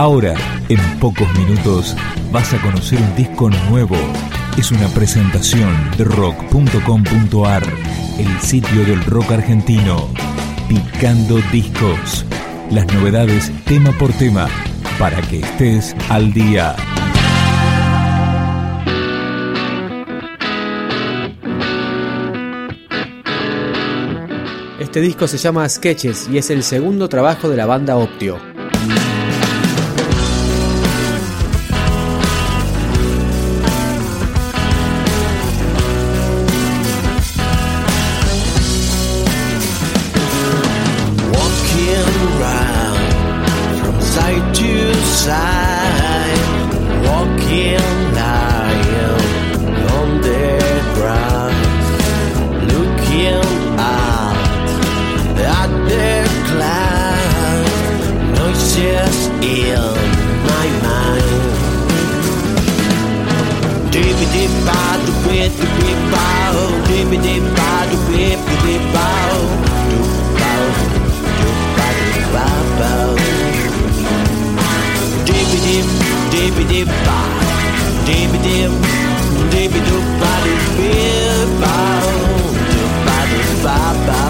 Ahora, en pocos minutos, vas a conocer un disco nuevo. Es una presentación de rock.com.ar, el sitio del rock argentino. Picando discos. Las novedades tema por tema, para que estés al día. Este disco se llama Sketches y es el segundo trabajo de la banda Optio. Baby, do ba do ba ba ba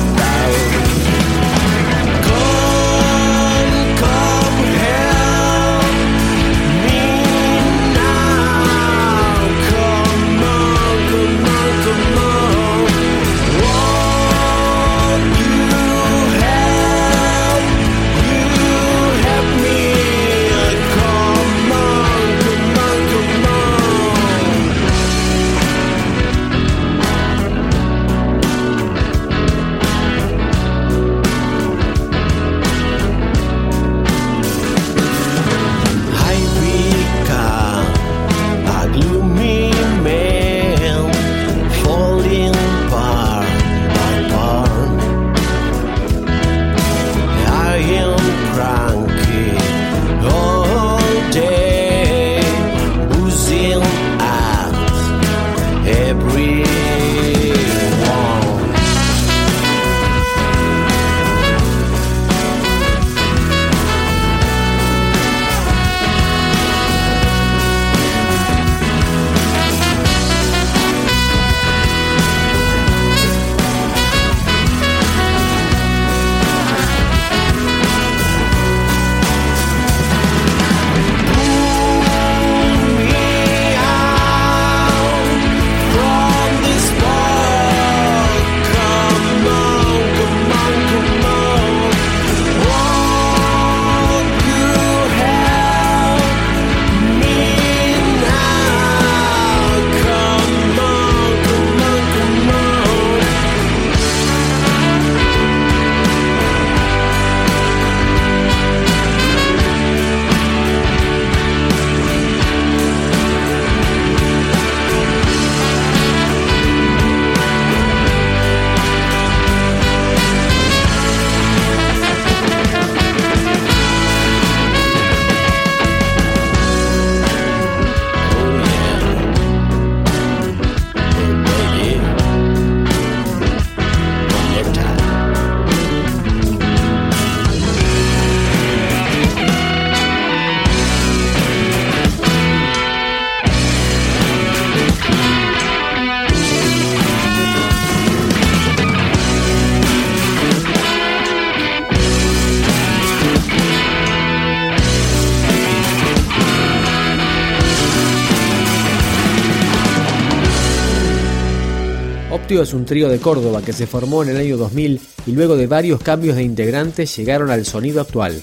Es un trío de Córdoba que se formó en el año 2000 y luego de varios cambios de integrantes llegaron al sonido actual.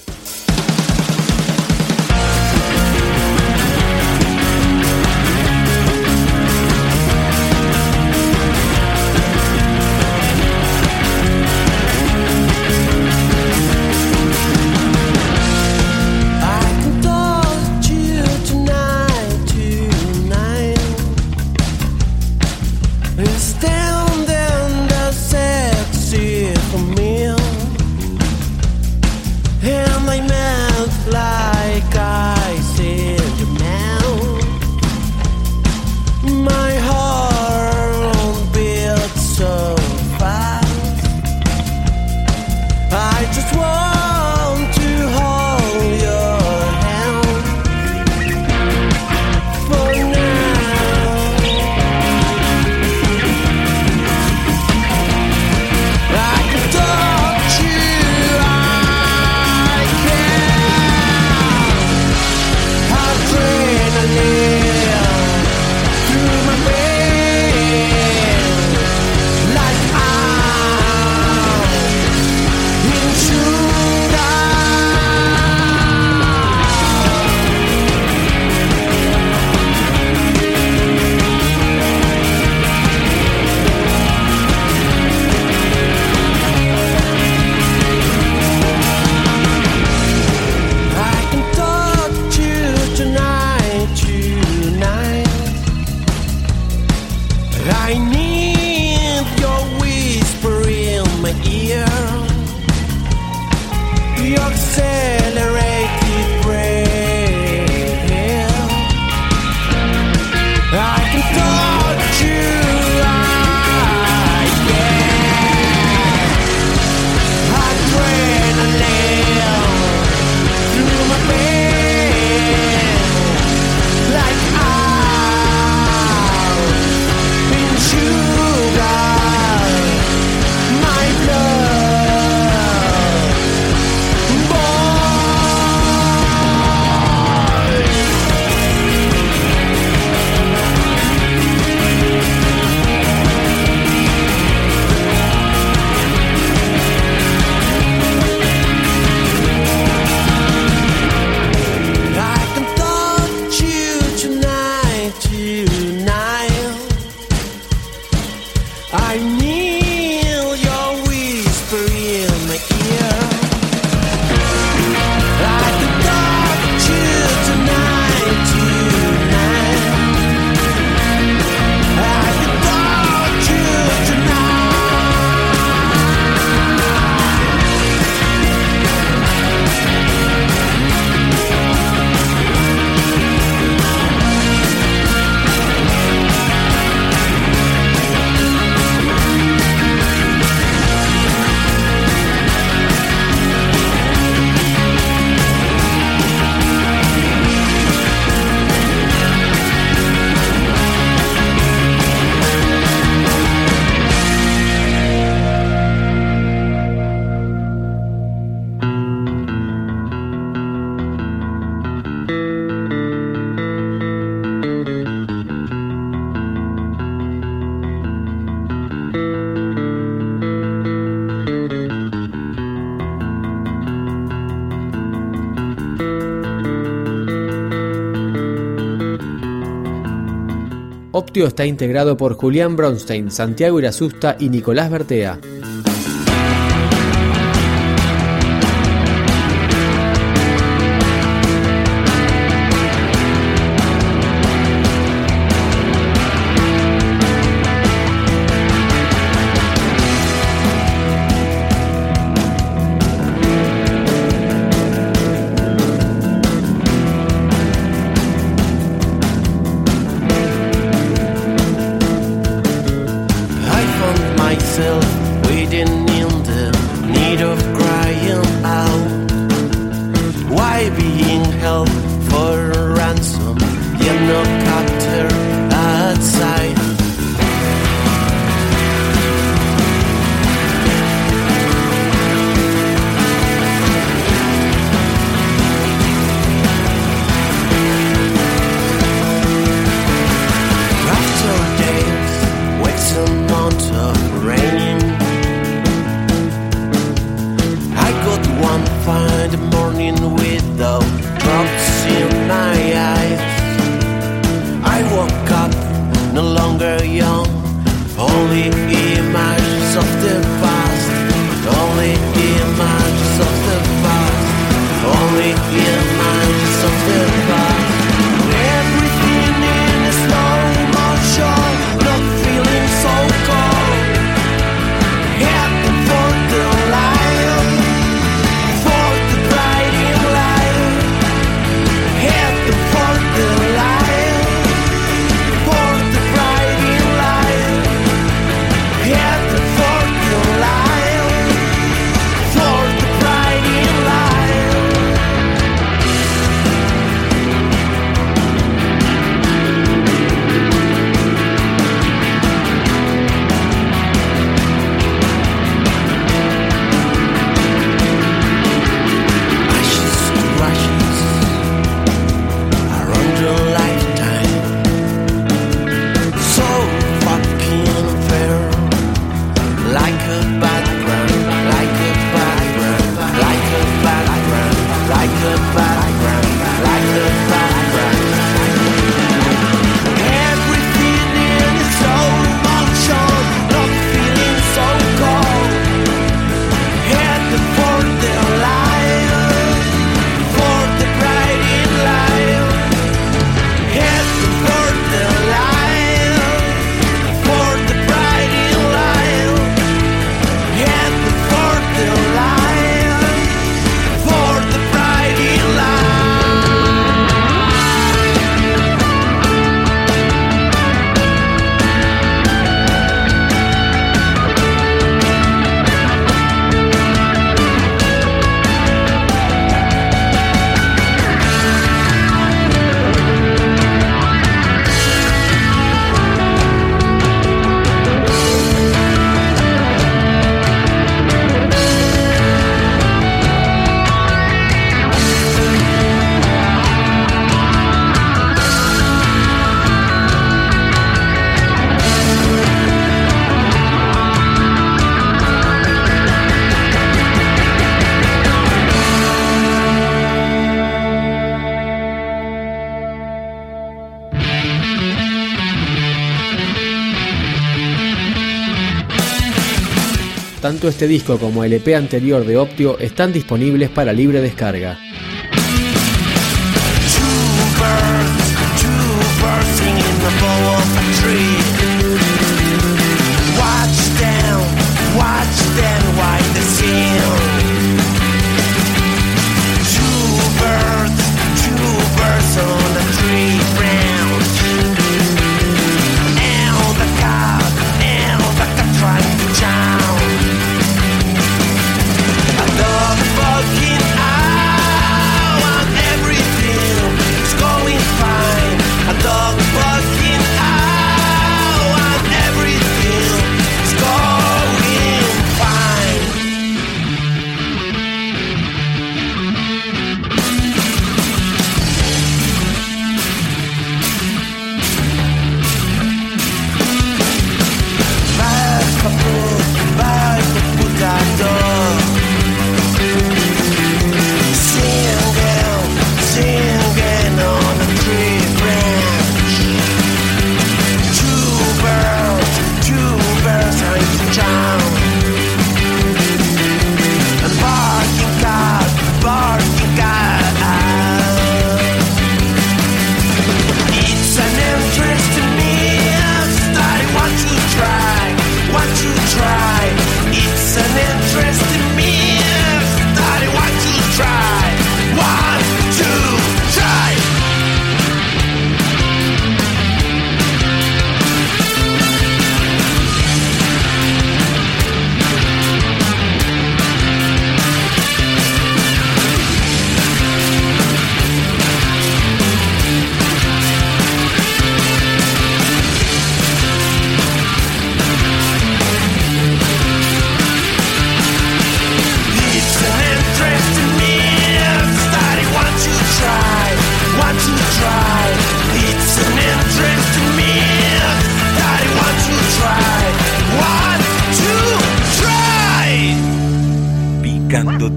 Optio está integrado por Julián Bronstein, Santiago Irasusta y Nicolás Bertea. me. Tanto este disco como el EP anterior de Optio están disponibles para libre descarga.